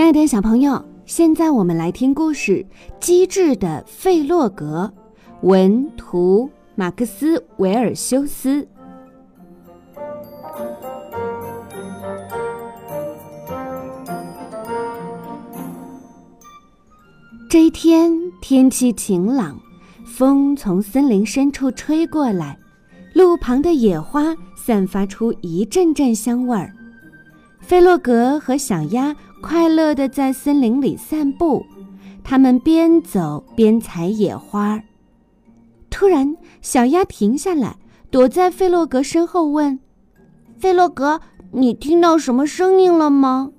亲爱的小朋友，现在我们来听故事《机智的费洛格》，文图马克思·维尔修斯。这一天天气晴朗，风从森林深处吹过来，路旁的野花散发出一阵阵香味儿。菲洛格和小鸭。快乐地在森林里散步，他们边走边采野花。突然，小鸭停下来，躲在菲洛格身后，问：“菲洛格，你听到什么声音了吗？”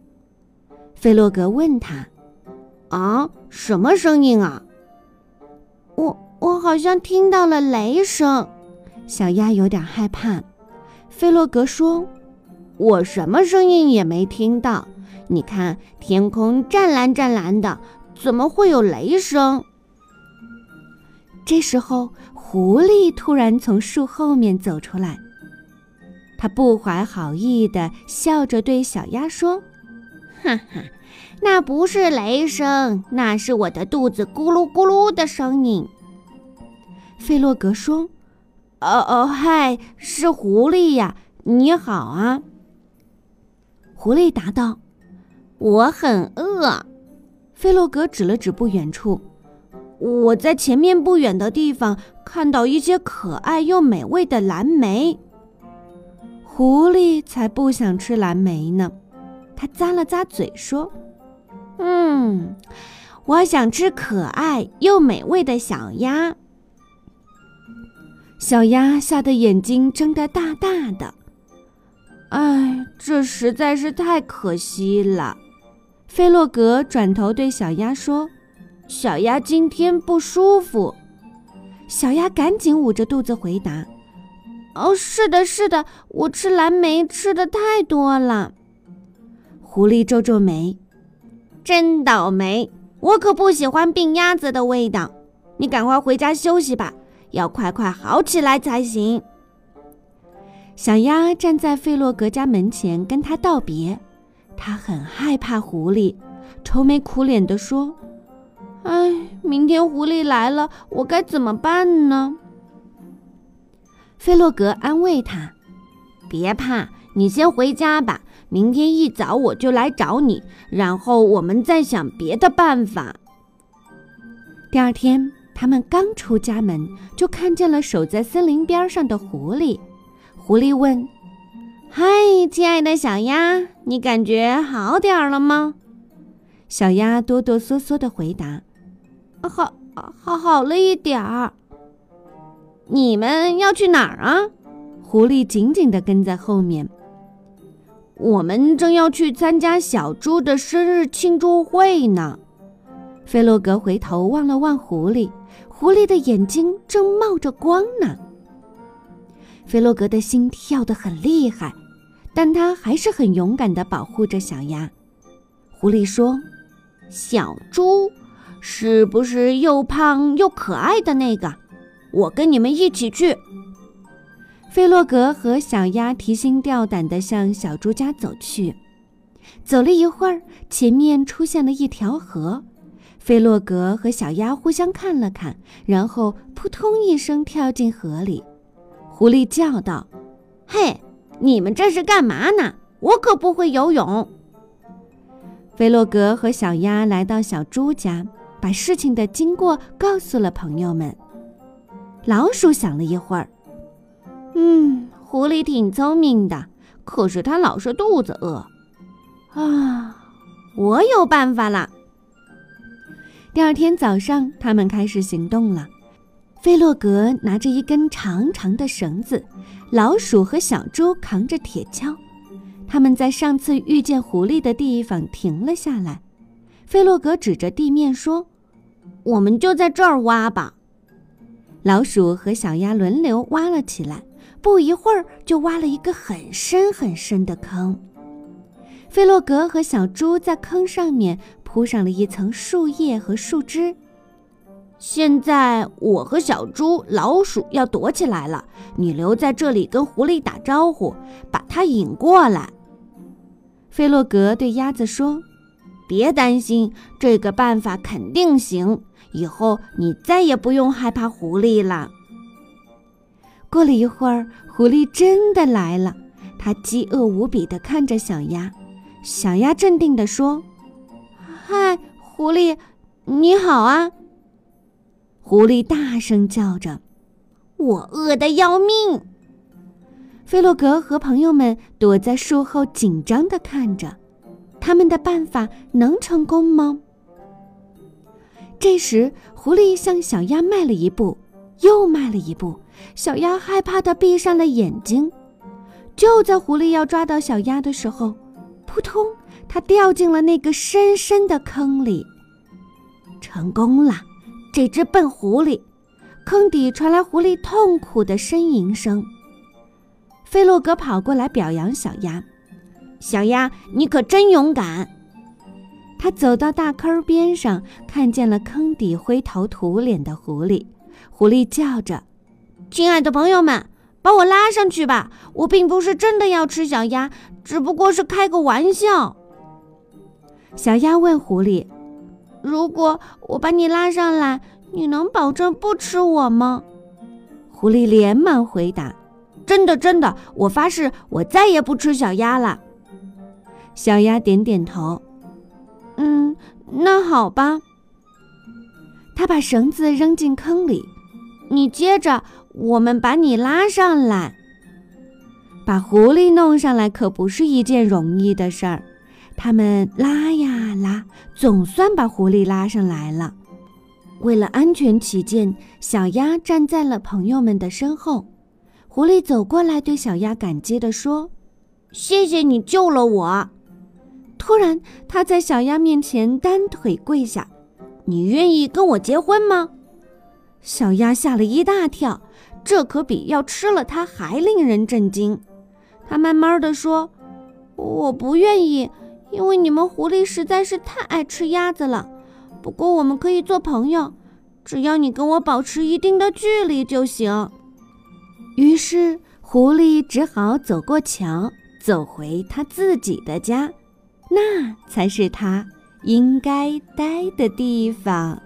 菲洛格问他：“啊，什么声音啊？”“我我好像听到了雷声。”小鸭有点害怕。菲洛格说：“我什么声音也没听到。”你看，天空湛蓝湛蓝的，怎么会有雷声？这时候，狐狸突然从树后面走出来，他不怀好意的笑着对小鸭说：“哈哈，那不是雷声，那是我的肚子咕噜咕噜的声音。”费洛格说：“哦哦，嗨，是狐狸呀，你好啊。”狐狸答道。我很饿，费洛格指了指不远处。我在前面不远的地方看到一些可爱又美味的蓝莓。狐狸才不想吃蓝莓呢，他咂了咂嘴说：“嗯，我想吃可爱又美味的小鸭。”小鸭吓得眼睛睁得大大的。哎，这实在是太可惜了。菲洛格转头对小鸭说：“小鸭今天不舒服。”小鸭赶紧捂着肚子回答：“哦，是的，是的，我吃蓝莓吃的太多了。”狐狸皱皱眉：“真倒霉，我可不喜欢病鸭子的味道。你赶快回家休息吧，要快快好起来才行。”小鸭站在费洛格家门前跟他道别。他很害怕狐狸，愁眉苦脸地说：“哎，明天狐狸来了，我该怎么办呢？”费洛格安慰他：“别怕，你先回家吧。明天一早我就来找你，然后我们再想别的办法。”第二天，他们刚出家门，就看见了守在森林边上的狐狸。狐狸问。嗨，亲爱的小鸭，你感觉好点了吗？小鸭哆哆嗦嗦的回答：“好，好，好了一点儿。”你们要去哪儿啊？狐狸紧紧的跟在后面。我们正要去参加小猪的生日庆祝会呢。菲洛格回头望了望狐狸，狐狸的眼睛正冒着光呢。菲洛格的心跳得很厉害。但他还是很勇敢地保护着小鸭。狐狸说：“小猪，是不是又胖又可爱的那个？我跟你们一起去。”菲洛格和小鸭提心吊胆地向小猪家走去。走了一会儿，前面出现了一条河。菲洛格和小鸭互相看了看，然后扑通一声跳进河里。狐狸叫道：“嘿！”你们这是干嘛呢？我可不会游泳。菲洛格和小鸭来到小猪家，把事情的经过告诉了朋友们。老鼠想了一会儿，嗯，狐狸挺聪明的，可是它老是肚子饿。啊，我有办法了。第二天早上，他们开始行动了。菲洛格拿着一根长长的绳子，老鼠和小猪扛着铁锹。他们在上次遇见狐狸的地方停了下来。菲洛格指着地面说：“我们就在这儿挖吧。”老鼠和小鸭轮流挖了起来，不一会儿就挖了一个很深很深的坑。菲洛格和小猪在坑上面铺上了一层树叶和树枝。现在我和小猪、老鼠要躲起来了，你留在这里跟狐狸打招呼，把它引过来。菲洛格对鸭子说：“别担心，这个办法肯定行。以后你再也不用害怕狐狸了。”过了一会儿，狐狸真的来了。它饥饿无比地看着小鸭。小鸭镇定地说：“嗨，狐狸，你好啊！”狐狸大声叫着：“我饿得要命！”菲洛格和朋友们躲在树后，紧张地看着。他们的办法能成功吗？这时，狐狸向小鸭迈了一步，又迈了一步。小鸭害怕的闭上了眼睛。就在狐狸要抓到小鸭的时候，扑通，它掉进了那个深深的坑里。成功了，这只笨狐狸！坑底传来狐狸痛苦的呻吟声。菲洛格跑过来表扬小鸭：“小鸭，你可真勇敢！”他走到大坑边上，看见了坑底灰头土脸的狐狸。狐狸叫着。亲爱的朋友们，把我拉上去吧！我并不是真的要吃小鸭，只不过是开个玩笑。小鸭问狐狸：“如果我把你拉上来，你能保证不吃我吗？”狐狸连忙回答：“真的，真的，我发誓，我再也不吃小鸭了。”小鸭点点头：“嗯，那好吧。”他把绳子扔进坑里，你接着。我们把你拉上来，把狐狸弄上来可不是一件容易的事儿。他们拉呀拉，总算把狐狸拉上来了。为了安全起见，小鸭站在了朋友们的身后。狐狸走过来，对小鸭感激地说：“谢谢你救了我。”突然，他在小鸭面前单腿跪下：“你愿意跟我结婚吗？”小鸭吓了一大跳。这可比要吃了它还令人震惊。他慢慢的说：“我不愿意，因为你们狐狸实在是太爱吃鸭子了。不过我们可以做朋友，只要你跟我保持一定的距离就行。”于是狐狸只好走过桥，走回他自己的家，那才是他应该待的地方。